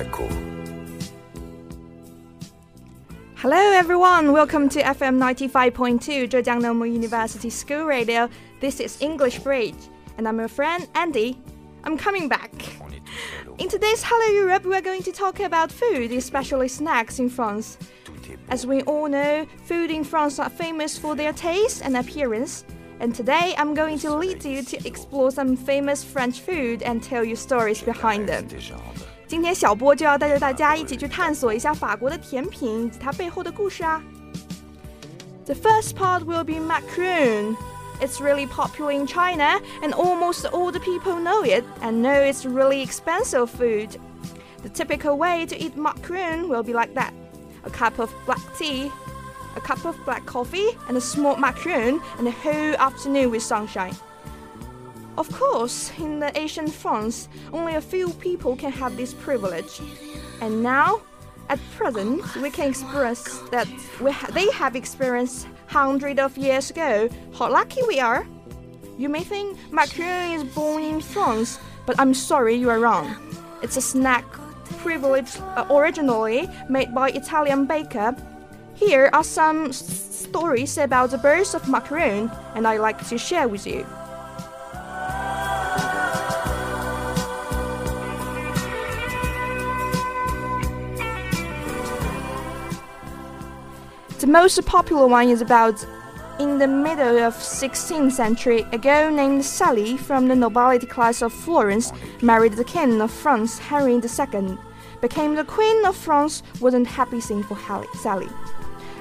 Echo. Hello, everyone. Welcome to FM 95.2 Zhejiang Normal University School Radio. This is English Bridge, and I'm your friend Andy. I'm coming back. In today's Hello Europe, we're going to talk about food, especially snacks in France. As we all know, food in France are famous for their taste and appearance. And today I'm going to lead you to explore some famous French food and tell you stories behind them. 今天小波就要带着大家一起去探索一下法国的甜品以及它背后的故事啊。The first part will be macaron. It's really popular in China, and almost all the people know it and know it's really expensive food. The typical way to eat macaron will be like that a cup of black tea, a cup of black coffee, and a small macaron, and a whole afternoon with sunshine. Of course, in the ancient France, only a few people can have this privilege. And now, at present, we can express that we ha they have experienced hundreds of years ago. How lucky we are! You may think macaron is born in France, but I'm sorry you are wrong. It's a snack privilege uh, originally made by Italian baker. Here are some stories about the birth of macaron, and I like to share with you. Most popular one is about in the middle of 16th century, a girl named Sally from the nobility class of Florence married the king of France, Henry II. Became the queen of France wasn't happy thing for Sally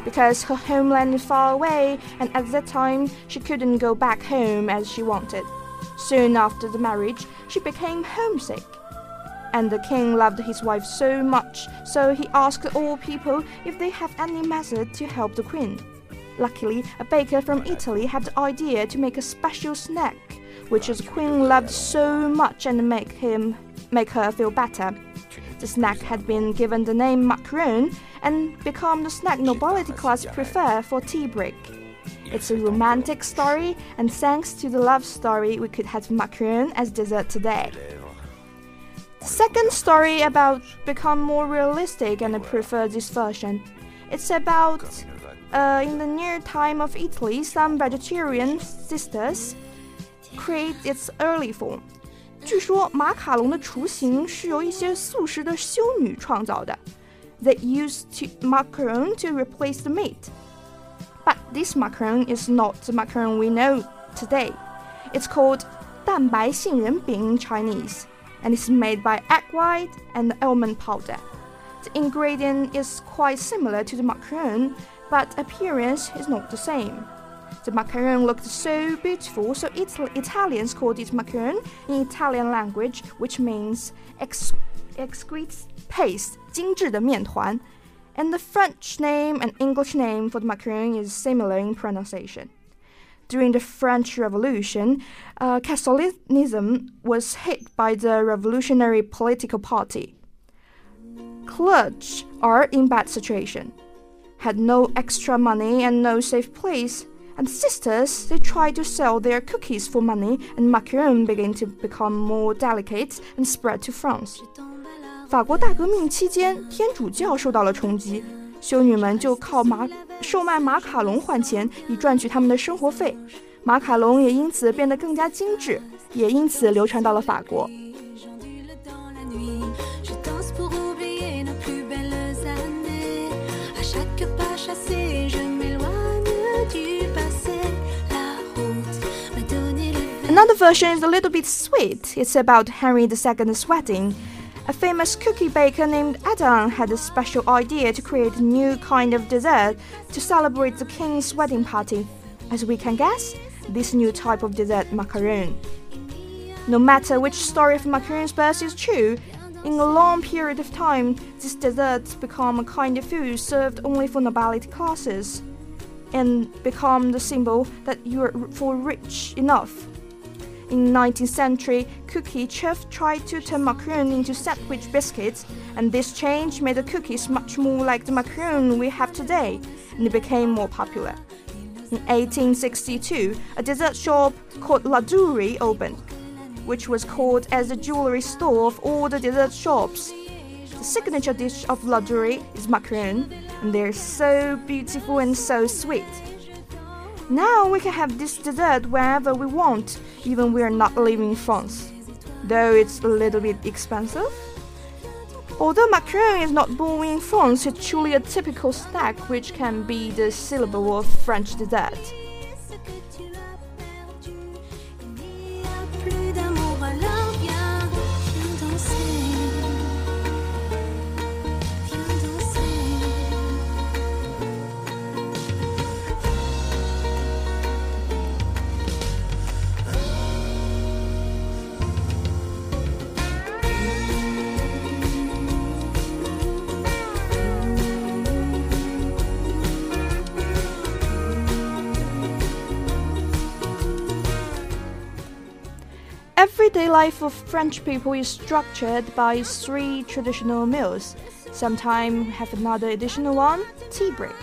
because her homeland is far away and at that time she couldn't go back home as she wanted. Soon after the marriage, she became homesick and the king loved his wife so much, so he asked all people if they have any method to help the queen. Luckily, a baker from Italy had the idea to make a special snack, which the queen loved so much and make him make her feel better. The snack had been given the name macaron and become the snack nobility class prefer for tea break. It's a romantic story, and thanks to the love story, we could have macaron as dessert today. The second story about become more realistic and I prefer this version. It's about uh, in the near time of Italy, some vegetarian sisters create its early form. 据说马卡龙的雏形是由一些素食的修女创造的。They used to macaron to replace the meat. But this macaron is not the macaron we know today. It's called 蛋白杏仁饼 in Chinese and is made by egg white and almond powder. The ingredient is quite similar to the macaron, but appearance is not the same. The macaron looked so beautiful, so Ital Italians called it macaron in Italian language, which means ex exquisite paste, 精致的面团. And the French name and English name for the macaron is similar in pronunciation during the French Revolution, uh, Catholicism was hit by the revolutionary political party. Clergy are in bad situation, had no extra money and no safe place. And sisters, they tried to sell their cookies for money, and macaron began to become more delicate and spread to France. 法国大革命期间，天主教受到了冲击， 修女们就靠马售卖马卡龙换钱，以赚取他们的生活费。马卡龙也因此变得更加精致，也因此流传到了法国。Another version is a little bit sweet. It's about Henry II's wedding. A famous cookie baker named Adam had a special idea to create a new kind of dessert to celebrate the king's wedding party. As we can guess, this new type of dessert macaron. No matter which story of macaron's birth is true, in a long period of time, this dessert become a kind of food served only for nobility classes, and become the symbol that you are for rich enough in 19th century, cookie chef tried to turn macaron into sandwich biscuits, and this change made the cookies much more like the macaron we have today, and it became more popular. In 1862, a dessert shop called Ladurée opened, which was called as the jewelry store of all the dessert shops. The signature dish of Ladurée is macaron, and they're so beautiful and so sweet. Now we can have this dessert wherever we want, even we're not living in France. Though it's a little bit expensive. Although macaron is not born in France, it's truly a typical snack which can be the syllable of French dessert. Everyday life of French people is structured by three traditional meals. Sometimes we have another additional one, tea break.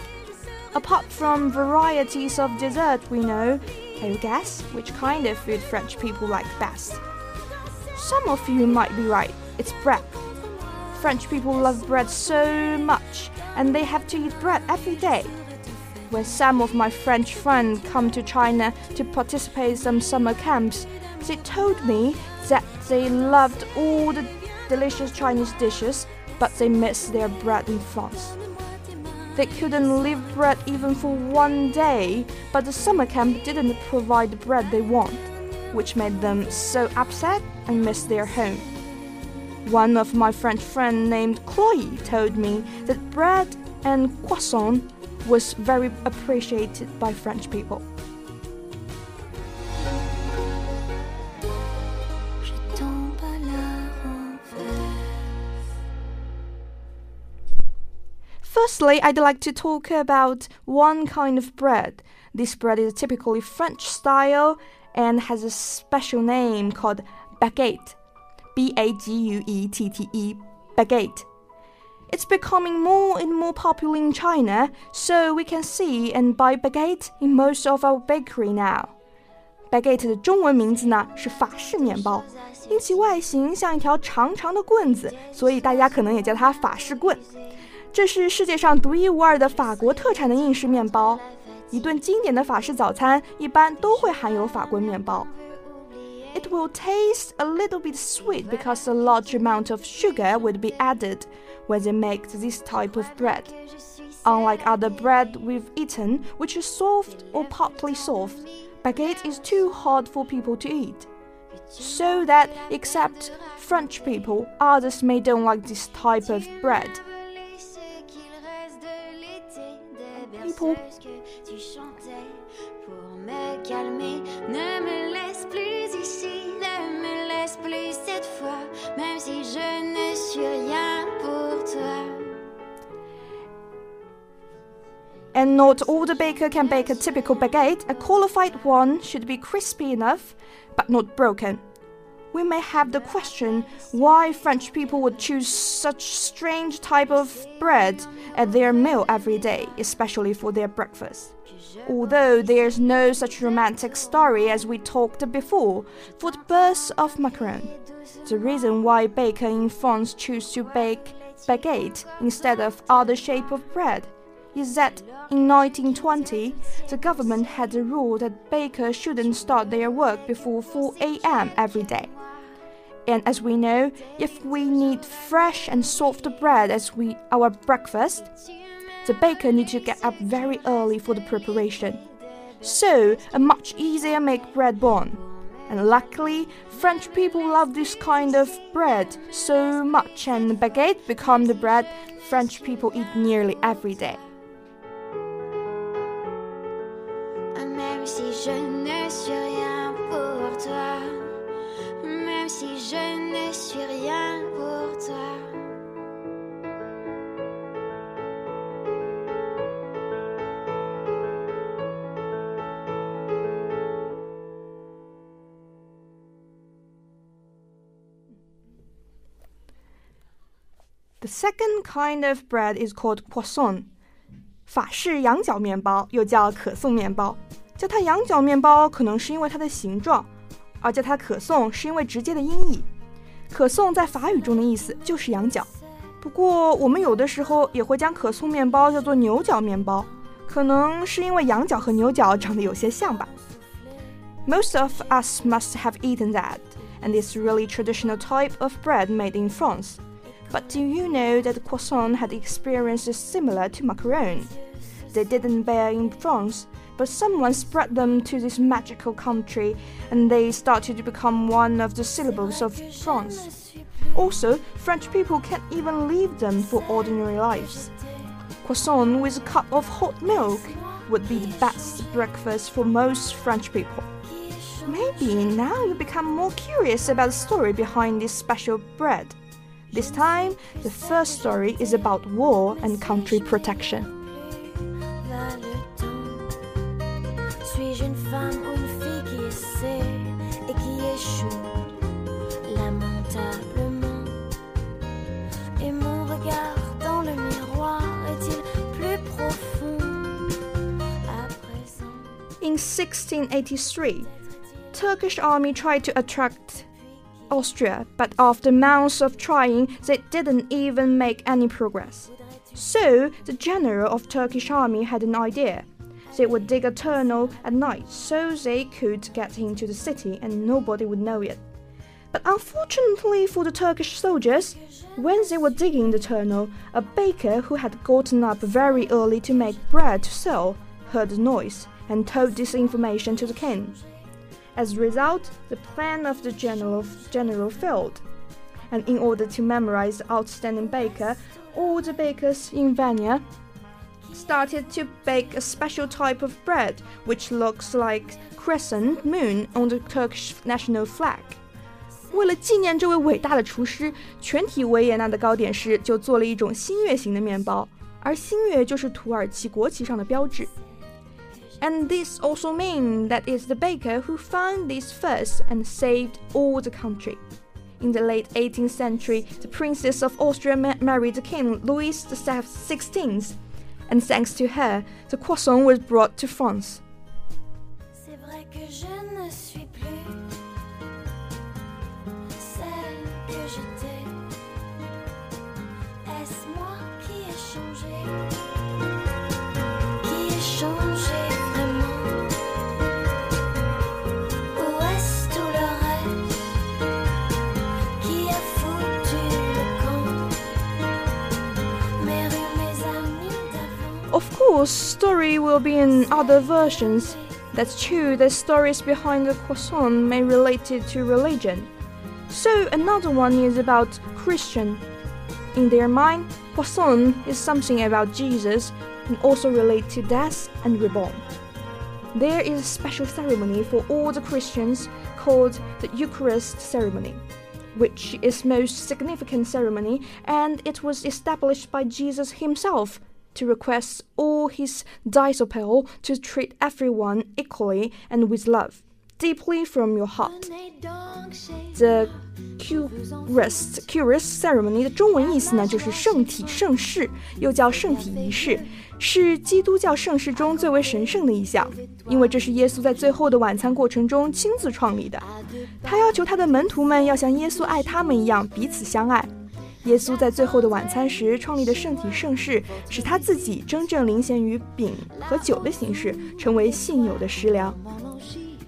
Apart from varieties of dessert we know, can you guess which kind of food French people like best? Some of you might be right, it's bread. French people love bread so much, and they have to eat bread every day. When some of my French friends come to China to participate in some summer camps, they told me that they loved all the delicious Chinese dishes, but they missed their bread in France. They couldn't leave bread even for one day, but the summer camp didn't provide the bread they want, which made them so upset and miss their home. One of my French friends named Chloe told me that bread and croissant was very appreciated by French people. Firstly, I'd like to talk about one kind of bread. This bread is typically French style and has a special name called baguette. B A G U E T T E, baguette. It's becoming more and more popular in China, so we can see and buy baguette in most of our bakery now. Baguette 的中文名字呢是法式面包，因其外形像一条长长的棍子，所以大家可能也叫它法式棍。 这是世界上独一无二的法国特产的印式面包。一顿经典的法式早餐一般都会含有法棍面包。It will taste a little bit sweet because a large amount of sugar would be added when they make this type of bread. Unlike other bread we've eaten, which is soft or partly soft, baguette is too hard for people to eat. So that, except French people, others may don't like this type of bread. Tu chantais pour me calmer. Ne me laisse plus ici, ne me laisse plus cette fois, même si je ne suis rien pour toi. And not all the baker can bake a typical baguette. A qualified one should be crispy enough, but not broken we may have the question why French people would choose such strange type of bread at their meal every day, especially for their breakfast. Although there's no such romantic story as we talked before for the birth of macaron, the reason why bakers in France choose to bake baguette instead of other shape of bread is that in 1920 the government had a rule that bakers shouldn't start their work before 4 a.m. every day. And as we know, if we need fresh and soft bread as we our breakfast, the baker needs to get up very early for the preparation. So, a much easier make bread born. And luckily, French people love this kind of bread so much, and baguette become the bread French people eat nearly every day. second kind of bread is called croissant. 法式羊角面包又叫可颂面包，叫它羊角面包，可能是因为它的形状。而叫它可颂是因为直接的音译。可颂在法语中的意思就是羊角， 不过我们有的时候也会将可颂面包叫做牛角面包，可能是因为羊角和牛角长得有些像吧。Most of us must have eaten that, and it's really traditional type of bread made in France. But do you know that croissant had experiences similar to macaron? They didn't bear in France, but someone spread them to this magical country, and they started to become one of the syllables of France. Also, French people can't even leave them for ordinary lives. Croissant with a cup of hot milk would be the best breakfast for most French people. Maybe now you become more curious about the story behind this special bread. This time, the first story is about war and country protection. In 1683, Turkish army tried to attract Austria, but after months of trying, they didn't even make any progress. So, the general of Turkish army had an idea. They would dig a tunnel at night so they could get into the city and nobody would know it. But unfortunately for the Turkish soldiers, when they were digging the tunnel, a baker who had gotten up very early to make bread to sell heard the noise and told this information to the king. As a result, the plan of the general, general failed. And in order to memorize the outstanding baker, all the bakers in Vienna started to bake a special type of bread which looks like crescent moon on the Turkish national flag. 为了纪念这位伟大的厨师，全体维也纳的糕点师就做了一种新月形的面包，而新月就是土耳其国旗上的标志。And this also means that it's the baker who found this first and saved all the country. In the late 18th century, the Princess of Austria ma married King Louis XVI, and thanks to her, the croissant was brought to France. Of course, story will be in other versions. That's true, the stories behind the croissant may relate it to religion. So another one is about Christian. In their mind, croissant is something about Jesus and also relate to death and reborn. There is a special ceremony for all the Christians called the Eucharist ceremony, which is most significant ceremony and it was established by Jesus himself to request all his disciples to treat everyone equally and with love, deeply from your heart. The Eucharist Eucharist Ceremony 的中文意思呢，就是圣体圣事，又叫圣体仪式，是基督教圣事中最为神圣的一项，因为这是耶稣在最后的晚餐过程中亲自创立的。他要求他的门徒们要像耶稣爱他们一样彼此相爱。耶稣在最后的晚餐时创立的圣体圣事，使他自己真正领先于饼和酒的形式，成为信友的食粮。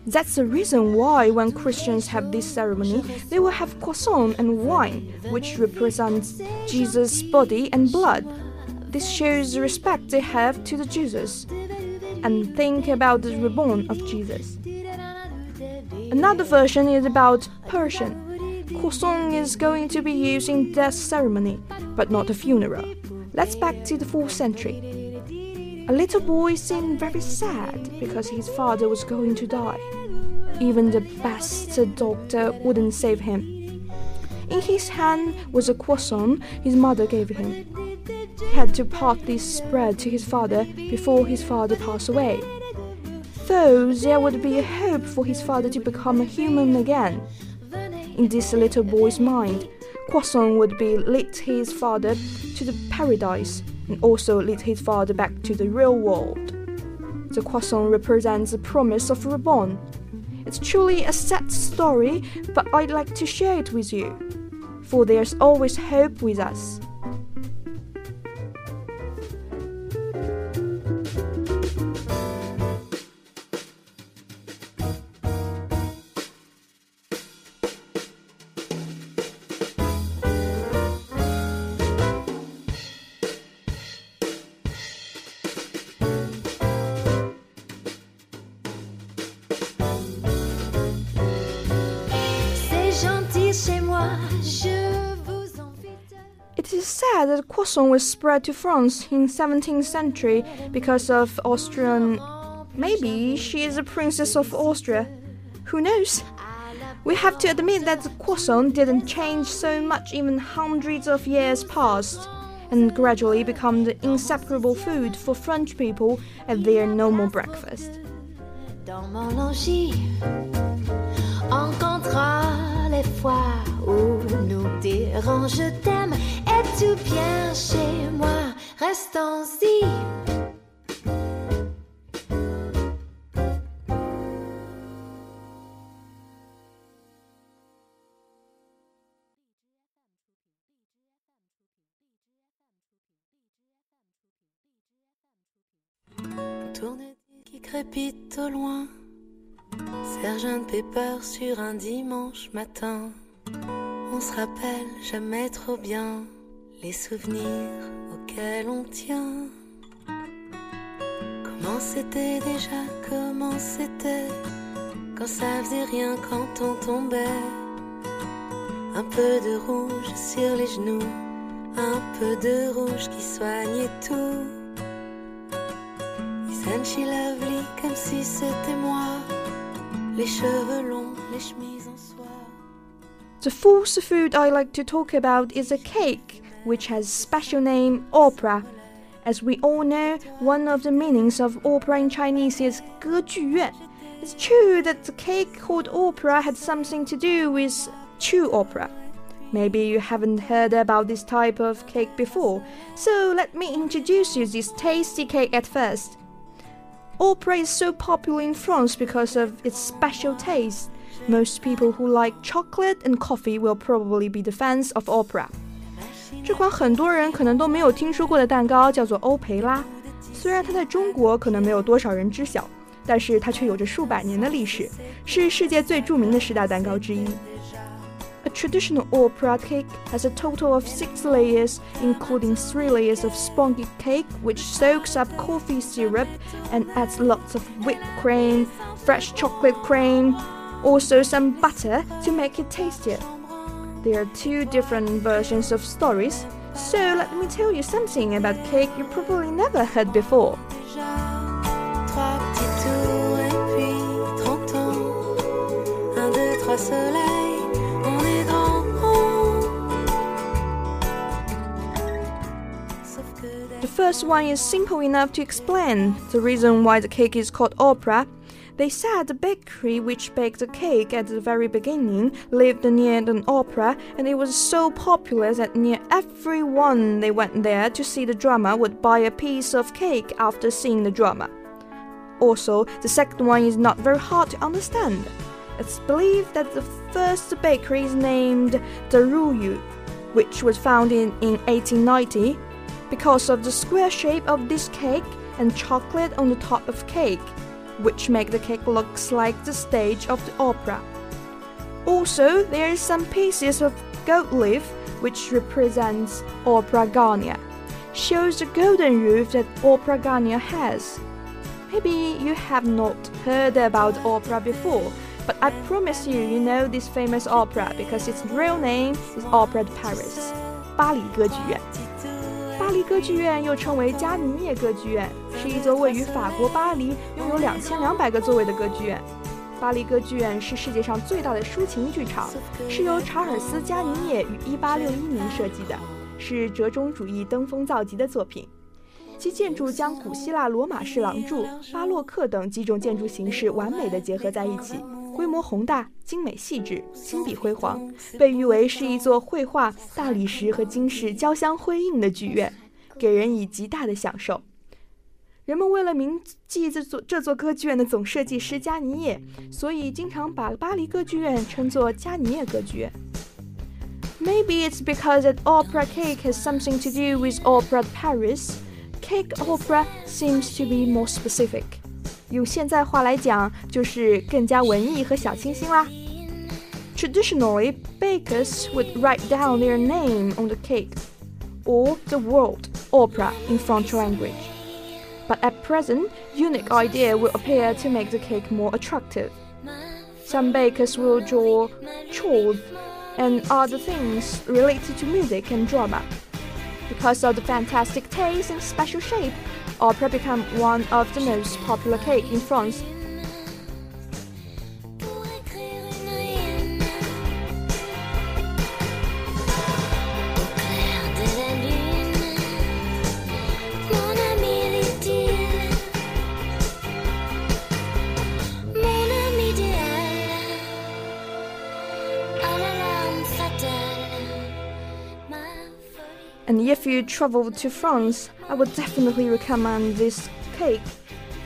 That's the reason why when Christians have this ceremony, they will have croissant and wine, which represents Jesus' body and blood. This shows the respect they have to the Jesus and think about the reborn of Jesus. Another version is about Persian. Croissant is going to be used in death ceremony, but not a funeral. Let's back to the 4th century. A little boy seemed very sad because his father was going to die. Even the best doctor wouldn't save him. In his hand was a croissant his mother gave him. He had to part this bread to his father before his father passed away. Though there would be a hope for his father to become a human again, in this little boy's mind, Croissant would be lead his father to the paradise and also lead his father back to the real world. The croissant represents the promise of reborn. It's truly a sad story, but I'd like to share it with you, for there's always hope with us. Croissant was spread to France in 17th century because of Austrian. Maybe she is a princess of Austria. Who knows? We have to admit that the croissant didn't change so much even hundreds of years past, and gradually become the inseparable food for French people at their normal breakfast. tout bien chez moi, restons-y. Tourne qui crépite au loin, Sergent Pepper sur un dimanche matin. On se rappelle jamais trop bien les souvenirs auxquels on tient. Comment c'était déjà, comment c'était quand ça faisait rien quand on tombait. Un peu de rouge sur les genoux, un peu de rouge qui soignait tout. Isn't she lovely comme si c'était moi? Les cheveux longs, les chemises en soie. The fourth food I like to talk about is a cake, which has special name opera. As we all know, one of the meanings of opera in Chinese is 歌剧院. It's true that the cake called opera had something to do with Chu opera. Maybe you haven't heard about this type of cake before, so let me introduce you this tasty cake at first. Opera is so popular in France because of its special taste. Most people who like chocolate and coffee will probably be the fans of opera. 这款很多人可能都没有听说过的蛋糕叫做欧培拉，虽然它在中国可能没有多少人知晓，但是它却有着数百年的历史，是世界最着名的十大蛋糕之一。a traditional opera cake has a total of six layers, including three layers of spongy cake, which soaks up coffee syrup and adds lots of whipped cream, fresh chocolate cream, also some butter to make it tastier. There are two different versions of stories, so let me tell you something about cake you probably never heard before. The first one is simple enough to explain the reason why the cake is called opera. They said the bakery which baked the cake at the very beginning lived near an opera, and it was so popular that near everyone they went there to see the drama would buy a piece of cake after seeing the drama. Also, the second one is not very hard to understand. It's believed that the first bakery is named Daruyu, which was founded in 1890 because of the square shape of this cake and chocolate on the top of cake, which make the cake looks like the stage of the opera. Also, there are some pieces of gold leaf which represents Opera Garnier, shows the golden roof that Opera Garnier has. Maybe you have not heard about opera before, but I promise you, you know this famous opera because its real name is Opera de Paris, 巴黎歌剧院。巴黎歌剧院又称为加尼涅歌剧院，是一座位于法国巴黎、拥有两千两百个座位的歌剧院。巴黎歌剧院是世界上最大的抒情剧场，是由查尔斯·加尼涅于1861年设计的，是折中主义登峰造极的作品。其建筑将古希腊罗马式廊柱、巴洛克等几种建筑形式完美的结合在一起，规模宏大、精美细致、金碧辉煌，被誉为是一座绘画、大理石和金饰交相辉映的剧院。给人以极大的享受。人们为了铭记这座这座歌剧院的总设计师加尼耶，所以经常把巴黎歌剧院称作加尼耶歌剧院。Maybe it's because that opera cake has something to do with opera Paris. Cake opera seems to be more specific. 用现在话来讲，就是更加文艺和小清新啦。Traditionally, bakers would write down their name on the cake or the word opera in French language. But at present, unique idea will appear to make the cake more attractive. Some bakers will draw chords and other things related to music and drama. Because of the fantastic taste and special shape, opera became one of the most popular cake in France you travel to France, I would definitely recommend this cake.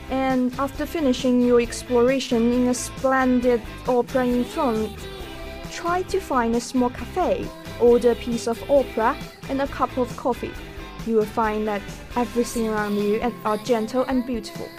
And after finishing your exploration in a splendid opera in France, try to find a small cafe, order a piece of opera and a cup of coffee. You will find that everything around you are gentle and beautiful.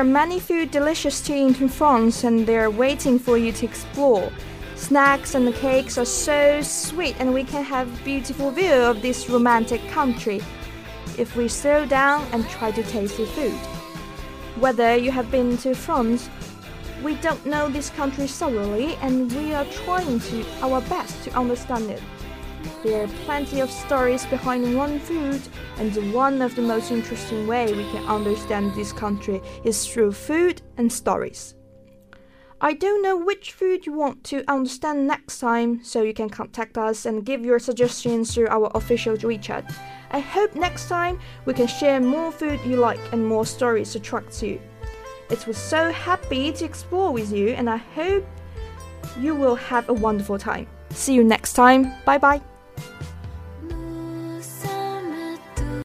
Are many food delicious to eat in France and they're waiting for you to explore. Snacks and cakes are so sweet and we can have beautiful view of this romantic country if we slow down and try to taste the food. Whether you have been to France, we don't know this country thoroughly and we are trying to our best to understand it. There are plenty of stories behind one food, and one of the most interesting way we can understand this country is through food and stories. I don't know which food you want to understand next time, so you can contact us and give your suggestions through our official WeChat. I hope next time we can share more food you like and more stories attract you. It was so happy to explore with you, and I hope you will have a wonderful time. See you next time. Bye bye.